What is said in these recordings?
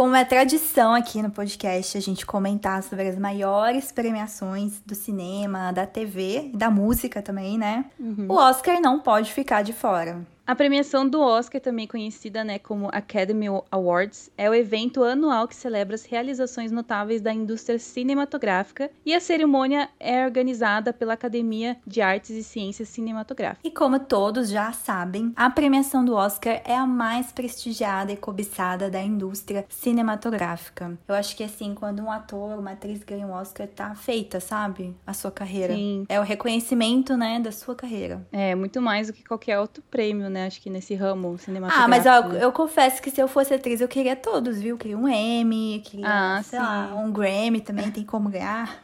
Como é tradição aqui no podcast, a gente comentar sobre as maiores premiações do cinema, da TV, da música também, né? Uhum. O Oscar não pode ficar de fora. A premiação do Oscar, também conhecida né, como Academy Awards, é o evento anual que celebra as realizações notáveis da indústria cinematográfica e a cerimônia é organizada pela Academia de Artes e Ciências Cinematográficas. E como todos já sabem, a premiação do Oscar é a mais prestigiada e cobiçada da indústria cinematográfica. Eu acho que assim, quando um ator, uma atriz ganha um Oscar, tá feita, sabe? A sua carreira. Sim. É o reconhecimento, né, da sua carreira. É, muito mais do que qualquer outro prêmio, né? Acho que nesse ramo cinematográfico. Ah, mas ó, eu confesso que se eu fosse atriz, eu queria todos, viu? Eu queria um Emmy, queria, ah, sei sim. lá, um Grammy também, tem como ganhar.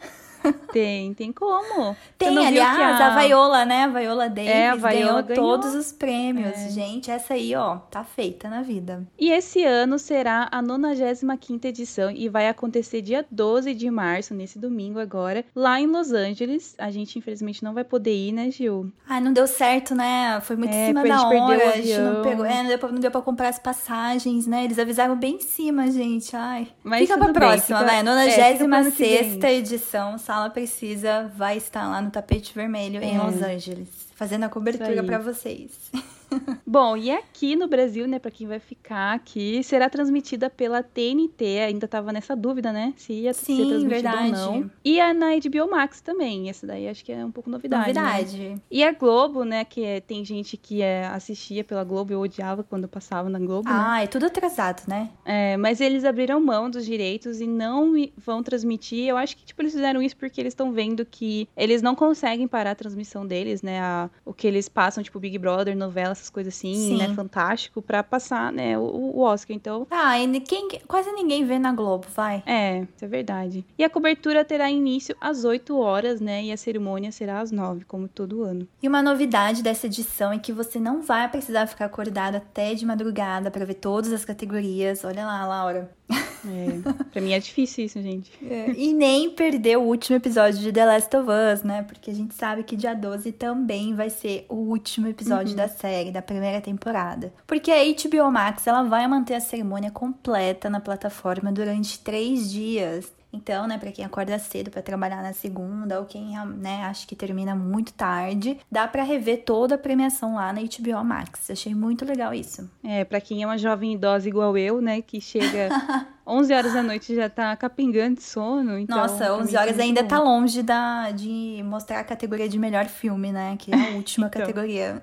Tem, tem como. Tem, aliás, a... a Viola, né? A Viola Davis é, a Viola ganhou, ganhou, todos os prêmios. É. Gente, essa aí, ó, tá feita na vida. E esse ano será a 95 edição e vai acontecer dia 12 de março, nesse domingo agora, lá em Los Angeles. A gente, infelizmente, não vai poder ir, né, Gil? Ai, não deu certo, né? Foi muito é, em cima da hora. A gente não pegou. É, não deu, pra, não deu pra comprar as passagens, né? Eles avisaram bem em cima, gente. Ai. Mas fica pra próxima, bem, fica... né? 96 é, edição, sabe? Sala Precisa vai estar lá no tapete vermelho é. em Los Angeles, fazendo a cobertura para vocês. Bom, e aqui no Brasil, né, para quem vai ficar aqui, será transmitida pela TNT. Ainda tava nessa dúvida, né, se ia Sim, ser transmitida verdade. ou não. E a na HBO Max também. Essa daí acho que é um pouco novidade. Né? Novidade. Né? E a Globo, né, que é, tem gente que é, assistia pela Globo, eu odiava quando passava na Globo. Né? Ah, né? é tudo atrasado, né? É, mas eles abriram mão dos direitos e não vão transmitir. Eu acho que, tipo, eles fizeram isso porque eles estão vendo que eles não conseguem parar a transmissão deles, né? A, o que eles passam, tipo, Big Brother, novela, essas coisas assim, Sim. né? Fantástico, pra passar, né, o, o Oscar. Então. Ah, e quem, quase ninguém vê na Globo, vai. É, isso é verdade. E a cobertura terá início às 8 horas, né? E a cerimônia será às 9, como todo ano. E uma novidade dessa edição é que você não vai precisar ficar acordado até de madrugada para ver todas as categorias. Olha lá, Laura. É, pra mim é difícil isso, gente. É, e nem perder o último episódio de The Last of Us, né? Porque a gente sabe que dia 12 também vai ser o último episódio uhum. da série, da primeira temporada. Porque a HBO Max, ela vai manter a cerimônia completa na plataforma durante três dias. Então, né, para quem acorda cedo para trabalhar na segunda ou quem, né, acha que termina muito tarde, dá para rever toda a premiação lá na HBO Max. Achei muito legal isso. É, para quem é uma jovem idosa igual eu, né, que chega 11 horas da noite já tá capingando de sono. Então, Nossa, 11 horas ainda bom. tá longe da, de mostrar a categoria de melhor filme, né? Que é a última então. categoria.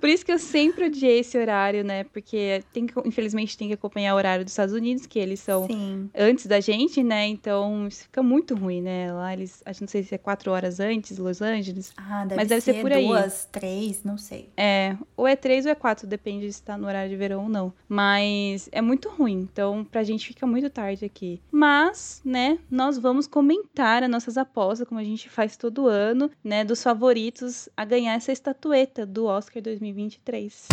Por isso que eu sempre odiei esse horário, né? Porque tem que, infelizmente tem que acompanhar o horário dos Estados Unidos, que eles são Sim. antes da gente, né? Então isso fica muito ruim, né? Lá eles, acho não sei se é quatro horas antes, Los Angeles. Ah, deve mas deve ser, ser por aí. Duas, três, não sei. É, ou é três ou é quatro, depende se tá no horário de verão ou não. Mas é muito ruim. Então, pra gente fica muito tarde aqui. Mas, né, nós vamos comentar as nossas apostas, como a gente faz todo ano, né? Dos favoritos a ganhar essa estatueta do Oscar 2023.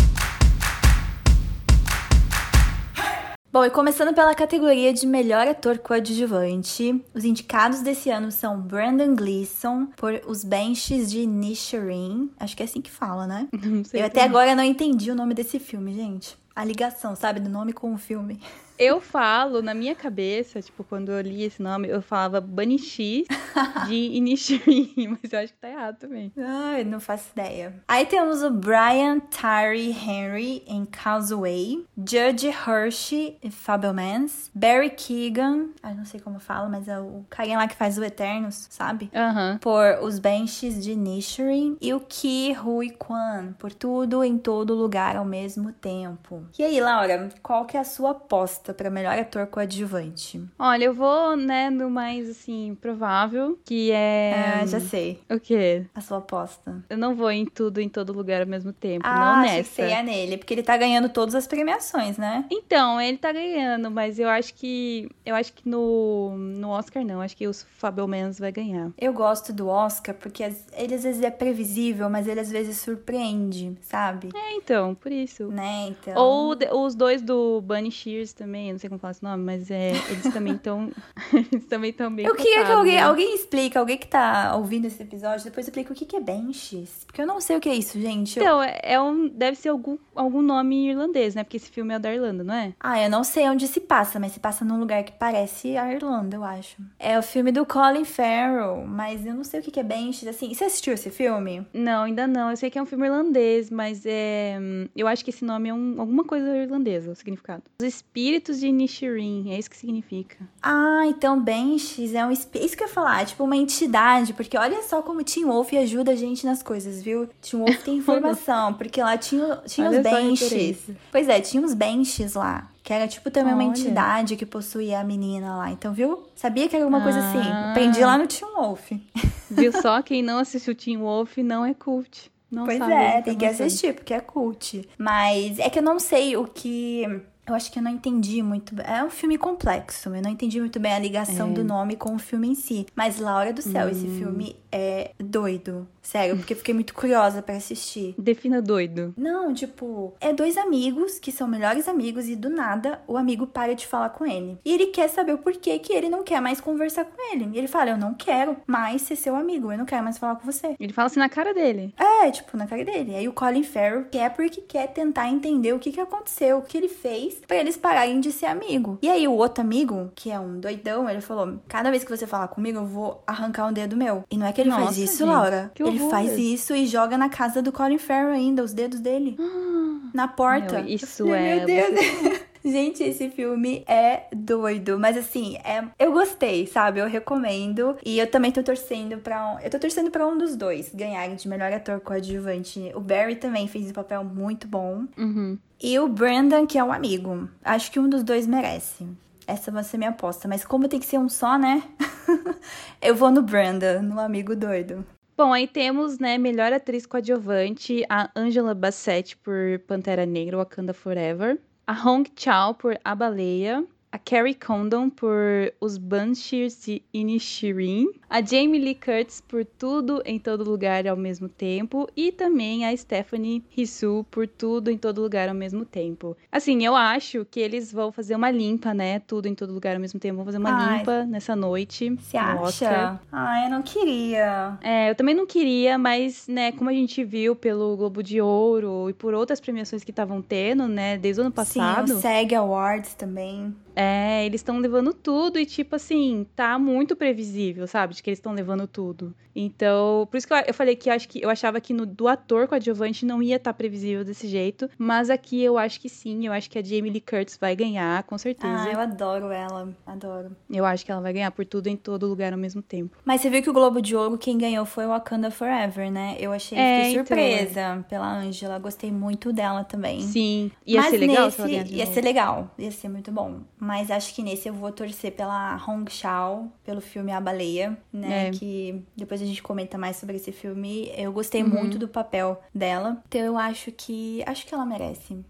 Bom, e começando pela categoria de melhor ator coadjuvante, os indicados desse ano são Brandon Gleeson por Os Benches de Nishirin. Acho que é assim que fala, né? Não sei Eu até agora não entendi o nome desse filme, gente. A ligação, sabe, do nome com o filme. Eu falo, na minha cabeça, tipo, quando eu li esse nome, eu falava Banishi de Inishiri, mas eu acho que tá errado também. Ai, não faço ideia. Aí temos o Brian Tyree Henry em Causeway, Judge Hershey em Fablemans, Barry Keegan, ai, não sei como fala, mas é o carinha lá que faz o Eternos, sabe? Uhum. Por Os Benches de Nishirin e o Ki Hui Kwan, por Tudo em Todo Lugar ao Mesmo Tempo. E aí, Laura, qual que é a sua aposta? Aposta para melhor ator coadjuvante? Olha, eu vou, né, no mais, assim, provável, que é... É, já sei. O quê? A sua aposta. Eu não vou em tudo, em todo lugar ao mesmo tempo, Ah, não nessa. você ia nele, porque ele tá ganhando todas as premiações, né? Então, ele tá ganhando, mas eu acho que... Eu acho que no, no Oscar não, acho que o Fabelmans vai ganhar. Eu gosto do Oscar porque ele às vezes é previsível, mas ele às vezes surpreende, sabe? É, então, por isso. Né, então... Ou os dois do Bunny Shears também, eu não sei como falar esse nome, mas é, eles também estão. eles também estão bem Eu queria que cotados, alguém, né? alguém explique, alguém que tá ouvindo esse episódio, depois explica o que que é benches. Porque eu não sei o que é isso, gente. Eu- Então, é, é um, deve ser algum, algum nome irlandês, né? Porque esse filme é da Irlanda, não é? Ah, eu não sei onde se passa, mas se passa num lugar que parece a Irlanda, eu acho. É o filme do Colin Farrell, mas eu não sei o que que é benches. Assim, você assistiu esse filme? Não, ainda não. Eu sei que é um filme irlandês, mas é. hum, Eu acho que esse nome é um, alguma coisa irlandesa, o significado. Os espíritos de Inishirin, é isso que significa. Ah, então benches é um... espi- Isso que eu ia falar, é tipo uma entidade, porque olha só como Tim Wolf ajuda a gente nas coisas, viu? Tim Wolf tem informação, porque lá tinha, tinha Olha os referência. Pois é, tinha uns benches lá. Que era tipo também uma Olha. entidade que possuía a menina lá. Então, viu? Sabia que era alguma coisa assim. Ah. Aprendi lá no Tim Wolf. Viu só? Quem não assistiu Teen Wolf não é cult. Não pois é, tem que assistir, porque é cult. Mas é que eu não sei o que. Eu acho que eu não entendi muito bem. É um filme complexo, eu não entendi muito bem a ligação É. do nome com o filme em si. Mas, Laura do céu, esse Hum. filme é doido. Sério, porque fiquei muito curiosa pra assistir. Defina doido. Não, tipo, é dois amigos que são melhores amigos e do nada o amigo para de falar com ele. E ele quer saber o porquê que ele não quer mais conversar com ele. E ele fala: Eu não quero mais ser seu amigo, eu não quero mais falar com você. Ele fala assim na cara dele. É, tipo, na cara dele. Aí o Colin Farrell quer porque quer tentar entender o que, que aconteceu, o que ele fez pra eles pararem de ser amigo. E aí o outro amigo, que é um doidão, ele falou: Cada vez que você falar comigo, eu vou arrancar um dedo meu. E não é que ele faz Nossa, isso, gente, Laura. que Ele horror. faz isso e joga na casa do Colin Farrell ainda, os dedos dele. Na porta. Meu, isso falei, é Meu Deus. Gente, esse filme é doido. Mas assim, é... eu gostei, sabe? Eu recomendo. E eu também tô torcendo pra um. Eu tô torcendo pra um dos dois ganharem de melhor ator coadjuvante. O Barry também fez um papel muito bom. Uhum. E o Brandon, que é um amigo. Acho que um dos dois merece. Essa vai ser minha aposta. Mas como tem que ser um só, né? eu vou no Brandon, no amigo doido. Bom, aí temos, né, melhor atriz coadjuvante, a Angela Bassett por Pantera Negra, Wakanda Forever, a Hong Chao por A Baleia, a Carrie Condon por Os Banshees de Inisherin, a Jamie Lee Curtis por Tudo em Todo Lugar ao mesmo tempo e também a Stephanie Hsu por Tudo em Todo Lugar ao mesmo tempo. Assim, eu acho que eles vão fazer uma limpa, né, Tudo em Todo Lugar ao mesmo tempo, vão fazer uma Ai. limpa nessa noite Você no Oscar. acha? Ah, eu não queria. É, eu também não queria, mas, né, como a gente viu pelo Globo de Ouro e por outras premiações que estavam tendo, né, desde o ano passado, Sim, o SEG Awards também. É, eles estão levando tudo e, tipo assim, tá muito previsível, sabe, de que eles estão levando tudo. Então, por isso que eu, eu falei que eu, acho que eu achava que no, do ator coadjuvante não ia estar previsível desse jeito, mas aqui eu acho que sim, eu acho que a Jamie Lee Curtis vai ganhar, com certeza. Ah, eu adoro ela, adoro. Eu acho que ela vai ganhar por tudo em todo lugar ao mesmo tempo. Mas você viu que o Globo de Ouro, quem ganhou foi o Wakanda Forever, né? Eu achei, É, então. surpresa pela Angela, gostei muito dela também. Sim, ia Mas ser legal nesse, se ela Ia ser legal, ia ser muito bom. Mas acho que nesse eu vou torcer pela Hong Chao, pelo filme A Baleia, né? É. Que depois a gente comenta mais sobre esse filme. Eu gostei Uhum. muito do papel dela. Então eu acho que. Acho que ela merece.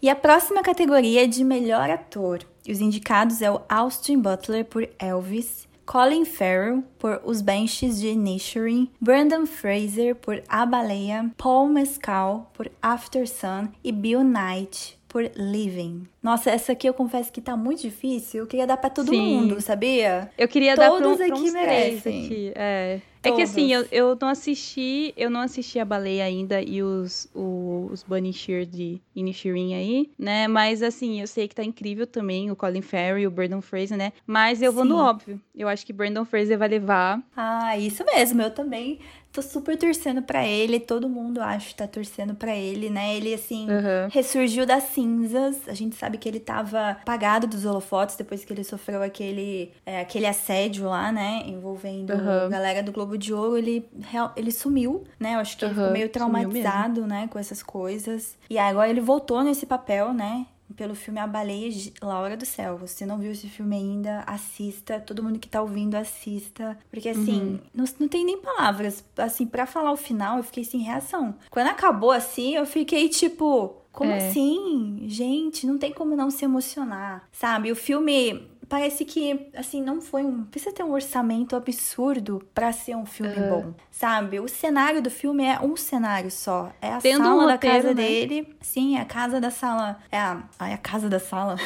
E a próxima categoria é de melhor ator. E os indicados é o Austin Butler por Elvis, Colin Farrell por Os Benches de Inisherin, Brandon Fraser por A Baleia, Paul Mescal por After Sun e Bill Knight por Living. Nossa, essa aqui eu confesso que tá muito difícil. Eu queria dar pra todo Sim. mundo, sabia? Eu queria dar pra, um, Todos aqui merecem. aqui. É. É que assim, eu, eu não assisti, eu não assisti a baleia ainda e os, o- os Bunny Shear de Inishirin aí, né? Mas assim, eu sei que tá incrível também o Colin Farrell e o Brandon Fraser, né? Mas eu vou no óbvio. Eu acho que Brandon Fraser vai levar. Ah, isso mesmo. Eu também tô super torcendo para ele, todo mundo acho que tá torcendo para ele, né? Ele assim uhum. ressurgiu das cinzas. A gente sabe que ele tava apagado dos holofotes depois que ele sofreu aquele é, aquele assédio lá, né, envolvendo uhum. a galera do Globo de Ouro, ele ele sumiu, né? Eu acho que uhum. ele ficou meio traumatizado, né, com essas coisas. E agora ele voltou nesse papel, né? Pelo filme A Baleia Laura do Céu. Você não viu esse filme ainda, assista. Todo mundo que tá ouvindo, assista. Porque, assim, uhum. não, não tem nem palavras. Assim, para falar o final, eu fiquei sem reação. Quando acabou assim, eu fiquei tipo. Como é. assim? Gente, não tem como não se emocionar, sabe? O filme parece que, assim, não foi um. Precisa ter um orçamento absurdo para ser um filme uhum. bom, sabe? O cenário do filme é um cenário só. É a Tendo sala um da casa né? dele. Sim, é a casa da sala. É a, é a casa da sala.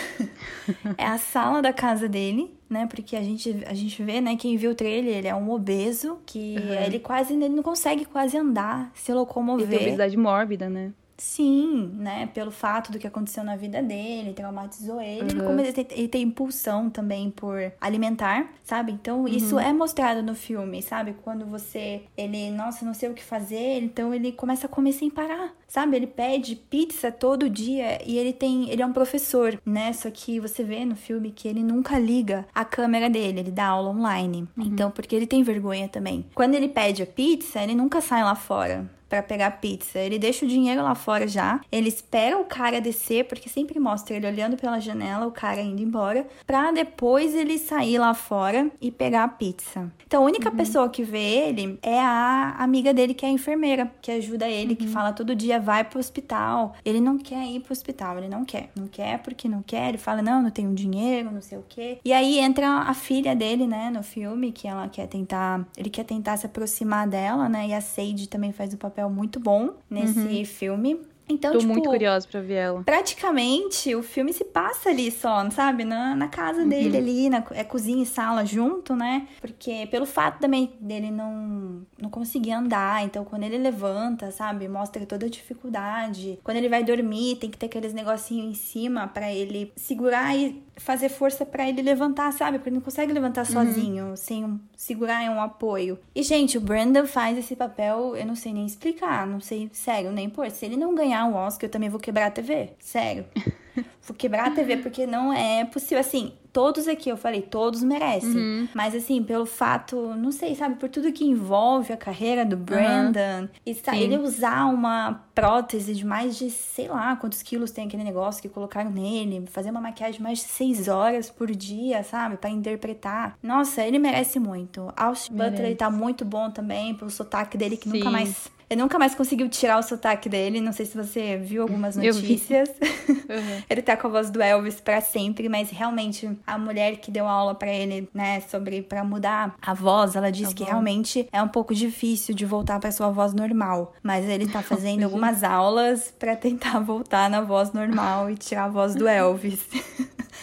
é a sala da casa dele né? Porque a gente, a gente vê, né? Quem viu o trailer, ele é um obeso que uhum. ele quase ele não consegue quase andar, se locomover. Ele tem obesidade mórbida, né? Sim, né? Pelo fato do que aconteceu na vida dele, traumatizou ele. Uhum. Ele, tem, ele tem impulsão também por alimentar, sabe? Então, uhum. isso é mostrado no filme, sabe? Quando você. Ele, nossa, não sei o que fazer, então ele começa a comer sem parar, sabe? Ele pede pizza todo dia e ele tem. Ele é um professor, né? Só que você vê no filme que ele nunca liga a câmera dele, ele dá aula online. Uhum. Então, porque ele tem vergonha também. Quando ele pede a pizza, ele nunca sai lá fora para pegar pizza. Ele deixa o dinheiro lá fora já. Ele espera o cara descer, porque sempre mostra ele olhando pela janela, o cara indo embora, para depois ele sair lá fora e pegar a pizza. Então a única uhum. pessoa que vê ele é a amiga dele que é a enfermeira, que ajuda ele, uhum. que fala todo dia vai pro hospital. Ele não quer ir pro hospital, ele não quer. Não quer porque não quer. Ele fala: "Não, não tenho dinheiro, não sei o quê". E aí entra a filha dele, né, no filme, que ela quer tentar, ele quer tentar se aproximar dela, né? E a Sage também faz o papel papel muito bom nesse uhum. filme. Então, Tô tipo, muito curiosa pra ver ela. Praticamente, o filme se passa ali só, sabe? Na, na casa uhum. dele ali, na, é cozinha e sala junto, né? Porque pelo fato também dele não, não conseguir andar, então quando ele levanta, sabe? Mostra toda a dificuldade. Quando ele vai dormir, tem que ter aqueles negocinhos em cima para ele segurar e fazer força para ele levantar, sabe? Porque ele não consegue levantar uhum. sozinho, sem um, segurar em um apoio. E, gente, o Brandon faz esse papel, eu não sei nem explicar, não sei, sério, nem por. Se ele não ganhar um Oscar, eu também vou quebrar a TV. Sério. vou quebrar a TV porque não é possível. Assim, todos aqui, eu falei, todos merecem. Uhum. Mas assim, pelo fato, não sei, sabe, por tudo que envolve a carreira do Brandon, uhum. e ele usar uma prótese de mais de, sei lá, quantos quilos tem aquele negócio que colocaram nele, fazer uma maquiagem mais de seis horas por dia, sabe, para interpretar. Nossa, ele merece muito. Austin Butler, ele tá muito bom também, pelo sotaque dele, que Sim. nunca mais ele nunca mais conseguiu tirar o sotaque dele. Não sei se você viu algumas notícias. Uhum. ele tá com a voz do Elvis para sempre, mas realmente a mulher que deu aula para ele, né, sobre para mudar a voz, ela disse a que realmente é um pouco difícil de voltar para sua voz normal, mas ele tá fazendo algumas aulas para tentar voltar na voz normal e tirar a voz do Elvis.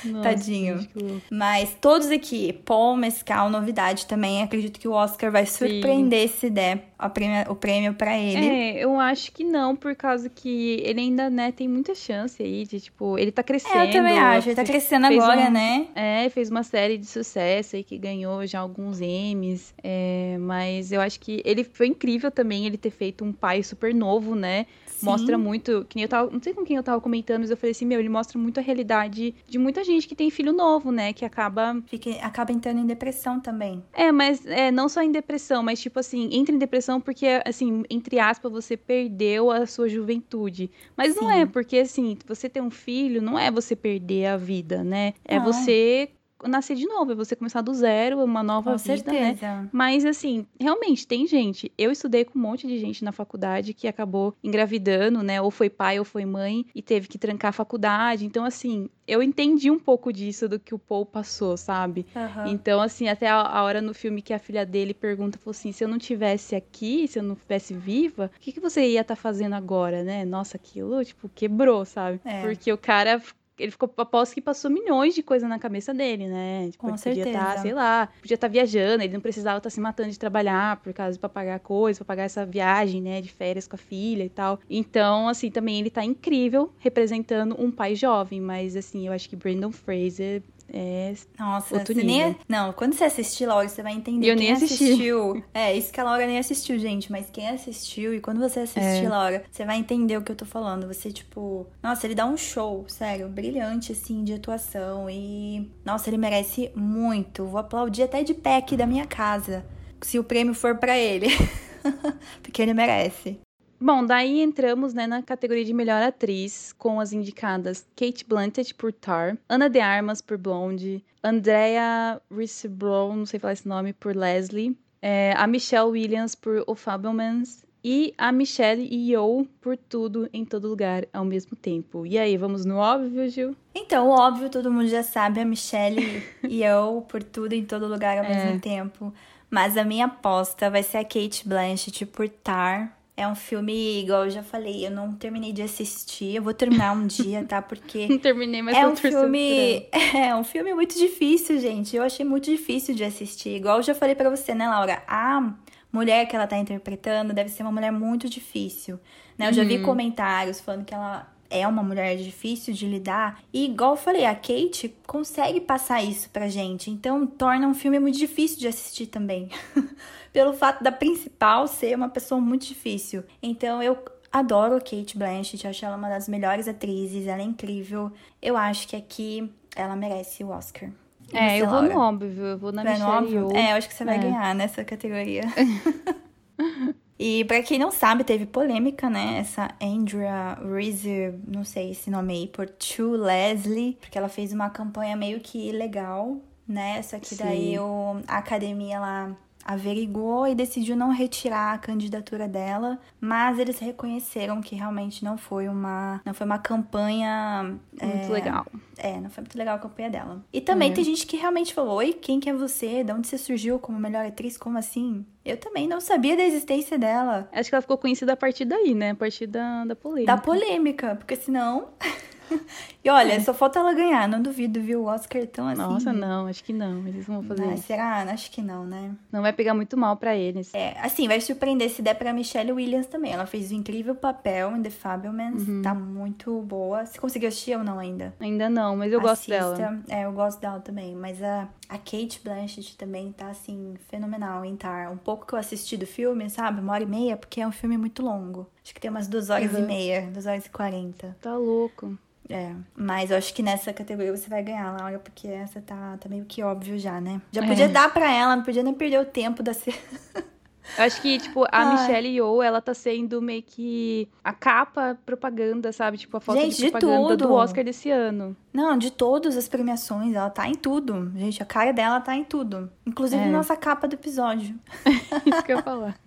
Nossa, Tadinho. Mas todos aqui, Paul Mescal, novidade também. Acredito que o Oscar vai surpreender Sim. se der prêmio, o prêmio para ele. É, eu acho que não, por causa que ele ainda, né, tem muita chance aí de, tipo, ele tá crescendo. É, eu também acho, ele tá crescendo agora, um, né? É, fez uma série de sucesso aí que ganhou já alguns Emmys. É, mas eu acho que ele foi incrível também ele ter feito um pai super novo, né? Sim. Mostra muito, que nem eu tava, não sei com quem eu tava comentando, mas eu falei assim, meu, ele mostra muito a realidade de muita gente que tem filho novo, né? Que acaba. Fica, acaba entrando em depressão também. É, mas é, não só em depressão, mas tipo assim, entra em depressão porque, assim, entre aspas, você perdeu a sua juventude. Mas Sim. não é, porque assim, você ter um filho não é você perder a vida, né? É não. você nascer de novo, é você começar do zero, uma nova com vida, né? certeza. né? Mas assim, realmente tem gente. Eu estudei com um monte de gente na faculdade que acabou engravidando, né? Ou foi pai ou foi mãe e teve que trancar a faculdade. Então assim, eu entendi um pouco disso do que o Paul passou, sabe? Uhum. Então assim, até a, a, hora no filme que a filha dele pergunta, falou assim, se eu não tivesse aqui, se eu não estivesse viva, o que, que você ia estar tá fazendo agora, né? Nossa, aquilo tipo quebrou, sabe? É. Porque o cara ele ficou, aposto que passou milhões de coisas na cabeça dele, né? Tipo, Com ele certeza. podia estar, sei lá, podia estar viajando, ele não precisava estar se matando de trabalhar por causa para pagar coisa, para pagar essa viagem, né, de férias com a filha e tal. Então, assim, também ele tá incrível representando um pai jovem, mas assim, eu acho que Brandon Fraser é Nossa, outro você nem. Não, quando você assistir, Laura, você vai entender. Eu nem assisti. assistiu. É, isso que a Laura nem assistiu, gente. Mas quem assistiu, e quando você assistir, É. Laura, você vai entender o que eu tô falando. Você, tipo. Nossa, ele dá um show, sério, brilhante, assim, de atuação. E. Nossa, ele merece muito. Vou aplaudir até de pé aqui da minha casa. Se o prêmio for pra ele. Porque ele merece. Bom, daí entramos né, na categoria de melhor atriz, com as indicadas Kate Blanchett por Tar, Ana de Armas por Blonde, Andrea Riseborough, não sei falar esse nome, por Leslie, é, a Michelle Williams por O Fabelmans e a Michelle Yeoh por Tudo em Todo Lugar ao mesmo tempo. E aí, vamos no óbvio, Gil? Então, óbvio, todo mundo já sabe, a Michelle e eu, por tudo em todo lugar ao É. mesmo tempo. Mas a minha aposta vai ser a Kate Blanchett por Tar. É um filme, igual eu já falei, eu não terminei de assistir. Eu vou terminar um dia, tá? Porque Não terminei, mas é um filme, é um filme muito difícil, gente. Eu achei muito difícil de assistir. Igual eu já falei pra você, né, Laura? A mulher que ela tá interpretando deve ser uma mulher muito difícil, né? Eu já vi Uhum. comentários falando que ela é uma mulher difícil de lidar. E igual eu falei, a Kate consegue passar isso pra gente. Então torna um filme muito difícil de assistir também. Pelo fato da principal ser uma pessoa muito difícil. Então eu adoro a Kate Blanchett, acho ela uma das melhores atrizes, ela é incrível. Eu acho que aqui ela merece o Oscar. E É, eu vou no óbvio, eu vou na Vai no Michelle óbvio? É, eu acho que você vai É. ganhar nessa categoria. e pra quem não sabe, teve polêmica, né? Essa Andrea Reeser, não sei esse nome aí, por True Leslie, porque ela fez uma campanha meio que legal, né? Só que daí o, a academia lá averigou e decidiu não retirar a candidatura dela, mas eles reconheceram que realmente não foi uma não foi uma campanha Muito é, legal. é, não foi muito legal a campanha dela. E também É. tem gente que realmente falou: Oi, quem que é você? De onde você surgiu como melhor atriz? Como assim? Eu também não sabia da existência dela. Acho que ela ficou conhecida a partir daí, né? A partir da, da polêmica. Da polêmica, porque senão. e olha, só falta ela ganhar, não duvido, viu? O Oscar tão assim. Nossa, não, acho que não. Eles vão fazer Ai, isso. será? Acho que não, né? Não vai pegar muito mal pra eles. É, assim, vai surpreender se der pra Michelle Williams também. Ela fez um incrível papel em The Fabelmans. Uhum. Tá muito boa. Você conseguiu assistir ou não ainda? Ainda não, mas eu gosto Assista. dela. É, eu gosto dela também. Mas a, a Kate Blanchett também tá, assim, fenomenal em Tar. Um pouco que eu assisti do filme, sabe? Uma hora e meia, porque é um filme muito longo. Acho que tem umas duas horas e Uhum. meia, duas horas e quarenta. Tá louco. É, mas eu acho que nessa categoria você vai ganhar, Laura, porque essa tá, tá meio que óbvio já, né? Já É. podia dar pra ela, não podia nem perder o tempo da... se- Eu acho que, tipo, a Ai. Michelle Yeoh, ela tá sendo meio que a capa propaganda, sabe? Tipo, a foto Gente, de de propaganda tudo. do Oscar desse ano. Não, de todas as premiações, ela tá em tudo. Gente, a cara dela tá em tudo. Inclusive É. nossa capa do episódio. Isso que eu ia falar.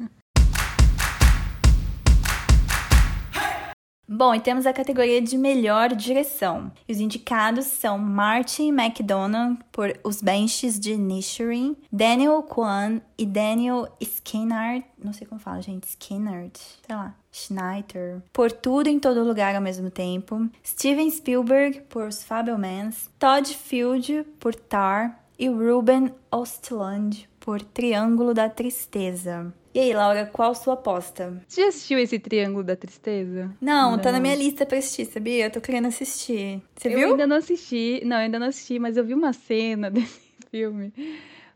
Bom, e temos a categoria de melhor direção. E os indicados são Martin McDonagh por Os Benches de Nishirin, Daniel Kwan e Daniel Skinnard, não sei como fala, gente, Skinnard, sei lá, Schneider, por Tudo em Todo Lugar ao mesmo tempo, Steven Spielberg por Os Fabelmans, Todd Field por Tar e Ruben Östlund por Triângulo da Tristeza. E aí, Laura, qual sua aposta? Você já assistiu esse Triângulo da Tristeza? Não, tá Não. na minha lista pra assistir, sabia? Eu tô querendo assistir. Você eu viu? ainda não assisti. Não, eu ainda não assisti, mas eu vi uma cena desse filme.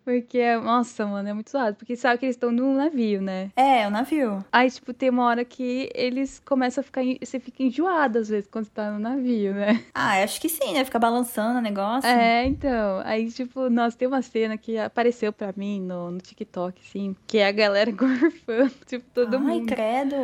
Porque, nossa, mano, é muito zoado. Porque sabe que eles estão num navio, né? É, o navio. Aí, tipo, tem uma hora que eles começam a ficar. Você fica enjoado às vezes quando você tá no navio, né? Ah, acho que sim, né? Ficar balançando o negócio. É, então. Aí, tipo, nossa, tem uma cena que apareceu pra mim no, no TikTok, assim, que é a galera gorfando, tipo, todo Ai, mundo. credo.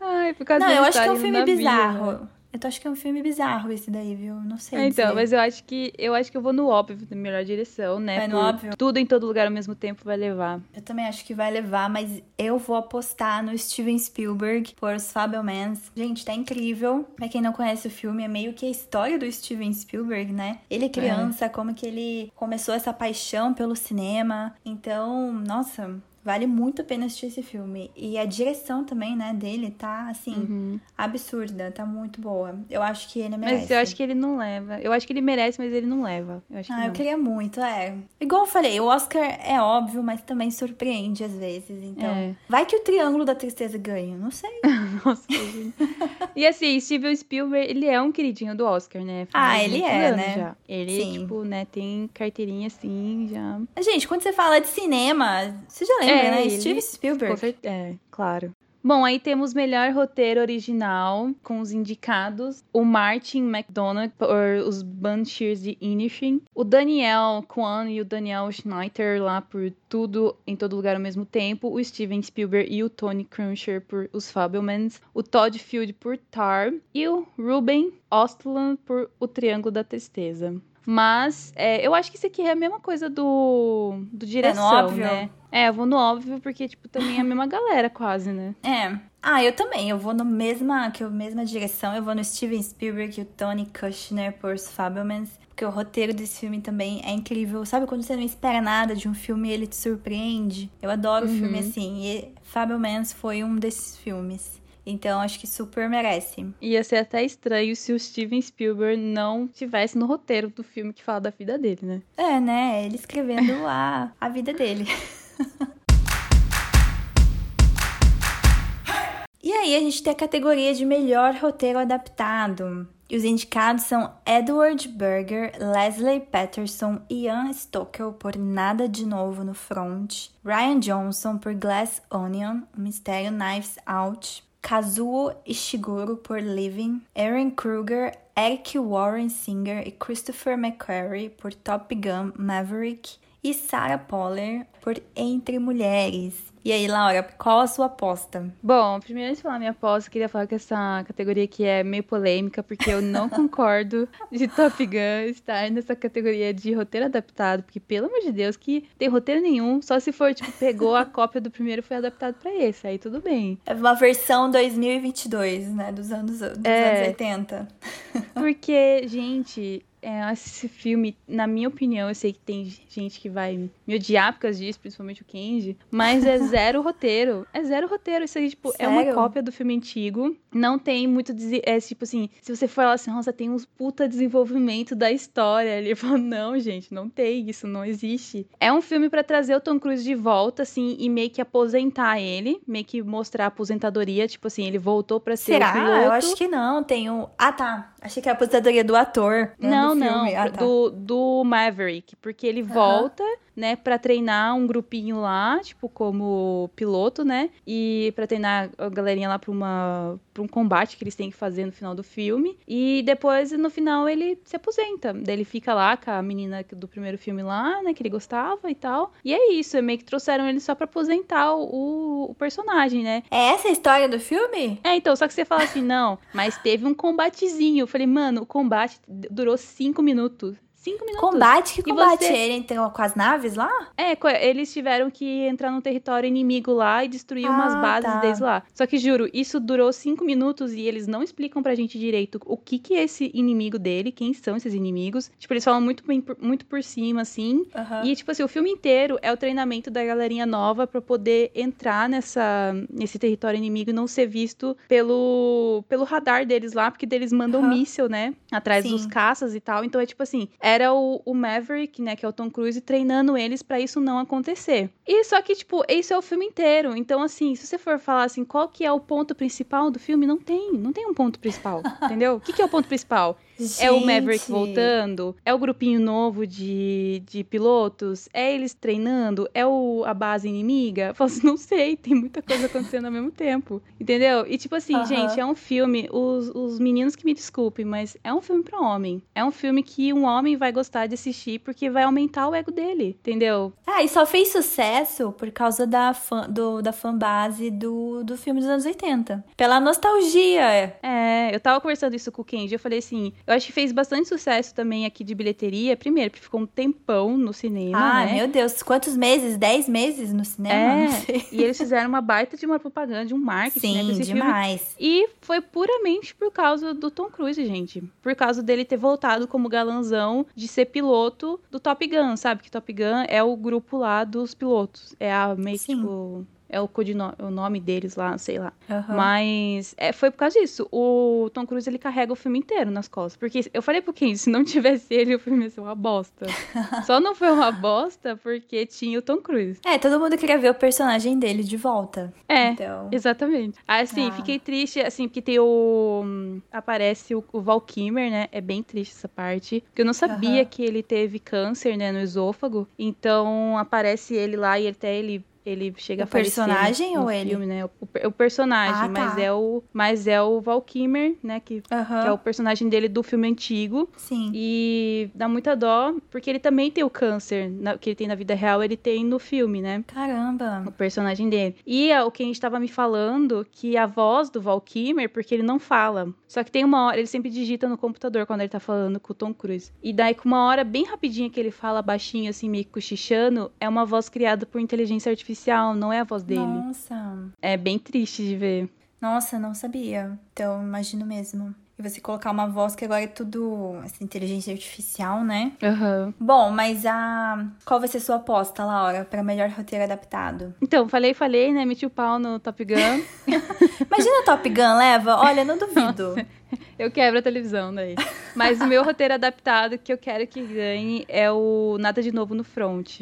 Ai, por causa Não, eu acho que é um filme navio, bizarro. né? Eu tô- acho que é um filme bizarro esse daí, viu? Não sei. É, então, dizer. mas eu acho que eu acho que eu vou no óbvio da melhor direção, né? Vai no Por óbvio? Tudo em todo lugar ao mesmo tempo vai levar. Eu também acho que vai levar, mas eu vou apostar no Steven Spielberg por Os Fabelmans. Gente, tá incrível. Pra quem não conhece o filme, é meio que a história do Steven Spielberg, né? Ele é criança, como que ele começou essa paixão pelo cinema. Então, nossa, Vale muito a pena assistir esse filme. E a direção também, né, dele tá, assim, Uhum. absurda. Tá muito boa. Eu acho que ele merece. Mas eu acho que ele não leva. Eu acho que ele merece, mas ele não leva. Eu acho que Ah, eu não. queria muito, é. Igual eu falei, o Oscar é óbvio, mas também surpreende às vezes. Então, É. vai que o Triângulo da Tristeza ganha. Não sei. Nossa, gente. E assim, Steven Spielberg, ele é um queridinho do Oscar, né? Ah, Faz ele muitos é, né? já. Ele, Sim. tipo, né, tem carteirinha assim, já. Gente, quando você fala de cinema, você já lembra, É, né? ele- Steven Com Spielberg. É, claro. Bom, aí temos melhor roteiro original com os indicados. O Martin McDonagh por Os Banshees de Inisherin. O Daniel Kwan e o Daniel Schneider lá por Tudo em Todo Lugar ao Mesmo Tempo. O Steven Spielberg e o Tony Cruncher por Os Fabelmans. O Todd Field por Tar. E o Ruben Ostland por O Triângulo da Tristeza. Mas é, eu acho que isso aqui é a mesma coisa do, do direção, óbvio? né? É, eu vou no óbvio porque, tipo, também é a mesma galera, quase, né? É. Ah, eu também. Eu vou na mesma, que mesma direção. Eu vou no Steven Spielberg e o Tony Kushner por Fabelmans. Porque o roteiro desse filme também é incrível. Sabe quando você não espera nada de um filme e ele te surpreende? Eu adoro Uhum. filme assim. E Fabelmans foi um desses filmes. Então acho que super merece. Ia ser até estranho se o Steven Spielberg não tivesse no roteiro do filme que fala da vida dele, né? É, né? Ele escrevendo a, a vida dele. E aí a gente tem a categoria de melhor roteiro adaptado. E os indicados são Edward Berger, Leslie Patterson, Ian Stockel por Nada de Novo no Front, Ryan Johnson por Glass Onion, o Mistério Knives Out, Kazuo Ishiguro por Living, Aaron Kruger, Eric Warren Singer e Christopher McQuarrie por Top Gun Maverick e Sarah Poller por Entre Mulheres. E aí, Laura, qual a sua aposta? Bom, primeiro de falar minha aposta, eu queria falar que essa categoria aqui é meio polêmica, porque eu não concordo de Top Gun estar nessa categoria de roteiro adaptado, porque, pelo amor de Deus, que tem roteiro nenhum, só se for, tipo, pegou a cópia do primeiro e foi adaptado pra esse, aí tudo bem. É uma versão 2022, né? Dos anos, dos É. anos 80. Porque, gente, é, esse filme, na minha opinião, eu sei que tem gente que vai me odiar por causa disso, principalmente o Kenji, mas é zero roteiro. É zero roteiro. Isso aí, tipo, é uma Sério? cópia do filme antigo. Não tem muito. É tipo assim, se você for lá assim, nossa, tem uns puta desenvolvimento da história. Ele falou, não, gente, não tem, isso não existe. É um filme pra trazer o Tom Cruise de volta, assim, e meio que aposentar ele, meio que mostrar a aposentadoria, tipo assim, ele voltou pra ser Será? Eu acho que não. Tem um. Ah, tá. Achei que era a aposentadoria do ator. Não, do não, filme. Ah, tá. do, do Maverick, porque ele volta, né, pra treinar um grupinho lá, tipo, como piloto, né, e pra treinar a galerinha lá pra, uma, pra um combate que eles têm que fazer no final do filme, e depois, no final, ele se aposenta, daí ele fica lá com a menina do primeiro filme lá, né, que ele gostava e tal, e é isso, é meio que trouxeram ele só pra aposentar o, o personagem, né, É essa a história do filme? é, então, só que você fala assim, não, mas teve um combatezinho. Eu falei, mano, o combate durou cinco minutos. Cinco minutos. Combate? Que combate? você- Ele entrou com as naves lá? É, eles tiveram que entrar num território inimigo lá e destruir umas Ah, bases tá. deles lá. Só que, juro, isso durou cinco minutos e eles não explicam pra gente direito o que que é esse inimigo dele, quem são esses inimigos. Tipo, eles falam muito, muito por cima, assim. E, tipo assim, o filme inteiro é o treinamento da galerinha nova pra poder entrar nessa, nesse território inimigo e não ser visto pelo, pelo radar deles lá, porque eles mandam Aham. míssil, né? Atrás Sim. dos caças e tal. Então é tipo assim, era o, o Maverick, né, que é o Tom Cruise, treinando eles pra isso não acontecer. E só que, tipo, esse é o filme inteiro. Então, assim, se você for falar assim, qual que é o ponto principal do filme, não tem. Não tem um ponto principal, entendeu? O que, que é o ponto principal? É o Maverick Gente. voltando? É o grupinho novo de, de pilotos? É eles treinando? É o, a base inimiga? Eu falo assim, não sei, tem muita coisa acontecendo ao mesmo tempo. Entendeu? E tipo assim, Aham. gente, é um filme, os, os meninos que me desculpem, mas é um filme pra homem. É um filme que um homem vai gostar de assistir porque vai aumentar o ego dele, entendeu? Ah, e só fez sucesso por causa da, fã, do, da fanbase do, do filme dos anos 80. Pela nostalgia. É, eu tava conversando isso com o Kenji, eu falei assim, Eu acho que fez bastante sucesso também aqui de bilheteria. Primeiro, porque ficou um tempão no cinema, Ah, né? meu Deus, quantos meses? Dez meses no cinema? É, Não sei. e eles fizeram uma baita de uma propaganda, de um marketing, né, Sim, pra esse filme. demais. E foi puramente por causa do Tom Cruise, gente. Por causa dele ter voltado como galanzão de ser piloto do Top Gun, sabe? Que Top Gun é o grupo lá dos pilotos. É a meio que, Sim. tipo. É o, codino- o nome deles lá, sei lá. Aham. Mas é, foi por causa disso. O Tom Cruise, ele carrega o filme inteiro nas costas. Porque eu falei pro Ken, se não tivesse ele, o filme ia ser uma bosta. Só não foi uma bosta porque tinha o Tom Cruise. É, todo mundo queria ver o personagem dele de volta. É, Então. Exatamente. Assim, Ah. fiquei triste, assim, porque tem o. hum, Aparece o, o Val Kilmer, né? É bem triste essa parte. Porque eu não sabia Aham. que ele teve câncer, né, no esôfago. Então aparece ele lá e até ele. Ele chega O a falecer personagem ou ele? filme, né? O, o personagem, Ah, mas tá. é o mas é o Val Kilmer, né, que, Aham. que é o personagem dele do filme antigo. Sim. E dá muita dó, porque ele também tem o câncer na- que ele tem na vida real, ele tem no filme, né? Caramba. o personagem dele. E ah, o que a gente tava me falando, que a voz do Val Kilmer, porque ele não fala. Só que tem uma hora, ele sempre digita no computador quando ele tá falando com o Tom Cruise. E daí, com uma hora bem rapidinha que ele fala baixinho, assim, meio cochichando, é uma voz criada por inteligência artificial, não é a voz dele. Nossa. É bem triste de ver. Nossa, não sabia. Então, imagino mesmo. E você colocar uma voz que agora é tudo essa inteligência artificial, né? Aham. Bom, mas a qual vai ser sua aposta, Laura, para melhor roteiro adaptado? Então, falei, falei, né? Meti o pau no Top Gun. Imagina Top Gun leva? Olha, não duvido. Eu quebro a televisão daí. Mas o meu roteiro adaptado que eu quero que ganhe é o Nada de Novo no Front.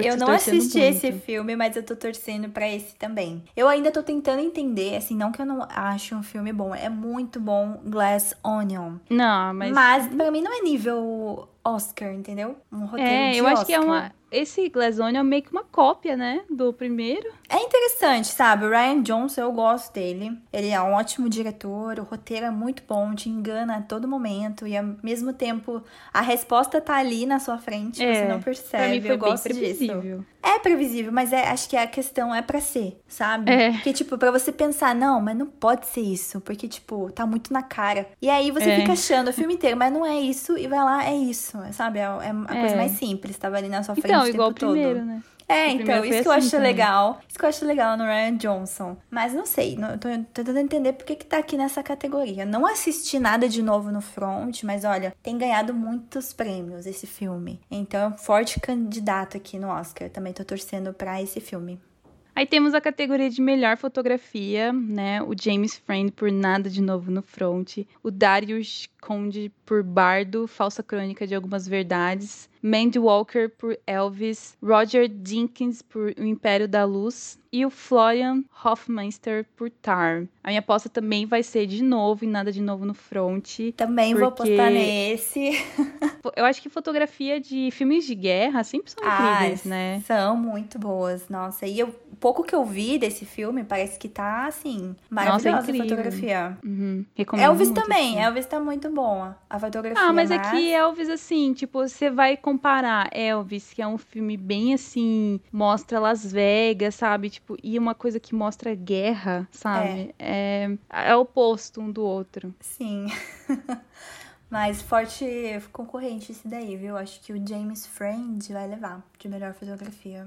Eu não assisti muito. esse filme, mas eu tô torcendo pra esse também. Eu ainda tô tentando entender, assim, não que eu não ache um filme bom, é muito bom Glass Onion. Não, mas. Mas, pra mim não é nível Oscar, entendeu? Um roteiro É, de eu acho que é uma. Esse Glass Onion é meio que uma cópia, né? Do primeiro. É interessante, sabe? O Ryan Johnson, eu gosto dele. Ele é um ótimo diretor, o roteiro é muito bom, te engana a todo momento e ao mesmo tempo a resposta tá ali na sua frente, É, você não Pra percebe. mim foi eu bem gosto disso. previsível. É previsível, mas é, acho que a questão é pra ser, sabe? É. Porque, tipo, pra você pensar, não, mas não pode ser isso, porque, tipo, tá muito na cara. E aí você É. fica achando o filme inteiro, mas não é isso, e vai lá, é isso, sabe? É, é a É. coisa mais simples, tava ali na sua frente Então, o igual o primeiro, todo. né? É, O então, isso que eu assim acho também. legal. Isso que eu acho legal no Ryan Johnson. Mas não sei, não, tô, tô tentando entender por que, que tá aqui nessa categoria. Não assisti nada de novo no Front, mas olha, tem ganhado muitos prêmios esse filme. Então é um forte candidato aqui no Oscar. Também tô torcendo pra esse filme. Aí temos a categoria de melhor fotografia, né? O James Friend por Nada de Novo no Front. O Darius Conde por Bardo, Falsa Crônica de Algumas Verdades. Mandy Walker por Elvis. Roger Dinkins por O Império da Luz. E o Florian Hofmeister por Tar. A minha aposta também vai ser de novo em Nada de Novo no Front. Também vou Porque- apostar nesse. Eu acho que fotografia de filmes de guerra sempre são incríveis, Ah, né? São muito boas, nossa. E eu, o pouco que eu vi desse filme, parece que tá, assim, Nossa, é maravilhosa a fotografia. Uhum. Recomendo Elvis muito, também, assim. Elvis tá muito bom. A fotografia. Ah, mas é que Elvis, assim, tipo, você vai comparar Elvis, que é um filme bem assim, mostra Las Vegas, sabe? Tipo, e uma coisa que mostra guerra, sabe? É, é, oposto um do outro. Sim. Mas forte concorrente esse daí, viu? Acho que o James Friend vai levar de melhor fotografia.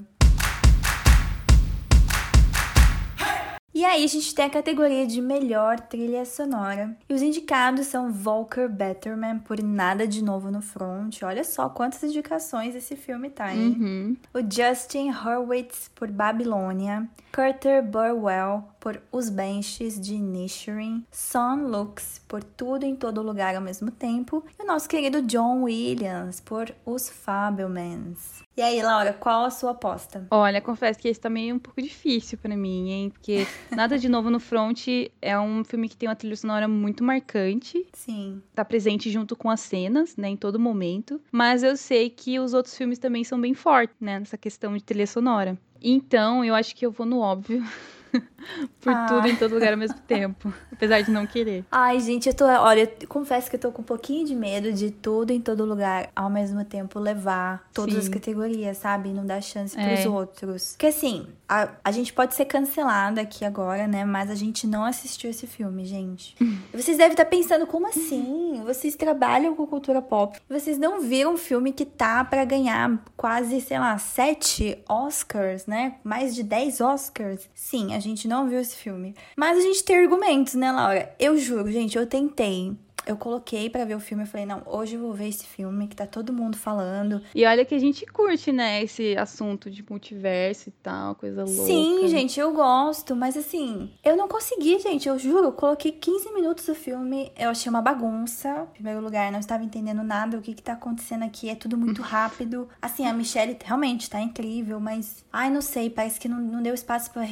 E aí a gente tem a categoria de melhor trilha sonora. E os indicados são Volker Betterman por Nada de Novo no Front. Olha só quantas indicações esse filme tá, hein? Uhum. O Justin Hurwitz por Babilônia, Carter Burwell por Os Benches de Nishirin, Son Lux por Tudo em Todo Lugar ao mesmo tempo e o nosso querido John Williams por Os Fabelmans. E aí, Laura, qual a sua aposta? Olha, confesso que esse tá meio um pouco difícil pra mim, hein? Porque Nada de Novo no Front é um filme que tem uma trilha sonora muito marcante. Sim, tá presente junto com as cenas, né, em todo momento. Mas eu sei que os outros filmes também são bem fortes, né, nessa questão de trilha sonora. Então, eu acho que eu vou no óbvio. por ah. tudo em todo lugar ao mesmo tempo. Apesar de não querer. Ai, gente, eu tô. Olha, eu confesso que eu tô com um pouquinho de medo de tudo em todo lugar ao mesmo tempo levar todas Sim. as categorias, sabe? Não dar chance pros é. outros. Porque assim, a, a gente pode ser cancelada aqui agora, né? Mas a gente não assistiu esse filme, gente. vocês devem estar pensando, como assim? Vocês trabalham com cultura pop. Vocês não viram um filme que tá para ganhar quase, sei lá, sete Oscars, né? Mais de dez Oscars. Sim, a gente não viu esse filme. Mas a gente tem argumentos, né, Laura? Eu juro, gente, eu tentei eu coloquei para ver o filme e falei, não, hoje eu vou ver esse filme que tá todo mundo falando. E olha que a gente curte, né, esse assunto de multiverso e tal, coisa louca. Sim, gente, eu gosto, mas assim, eu não consegui, gente, eu juro, eu coloquei 15 minutos do filme, eu achei uma bagunça. Em primeiro lugar, não estava entendendo nada, o que que tá acontecendo aqui, é tudo muito rápido. Assim, a Michelle realmente tá incrível, mas, ai, não sei, parece que não, não deu espaço pra,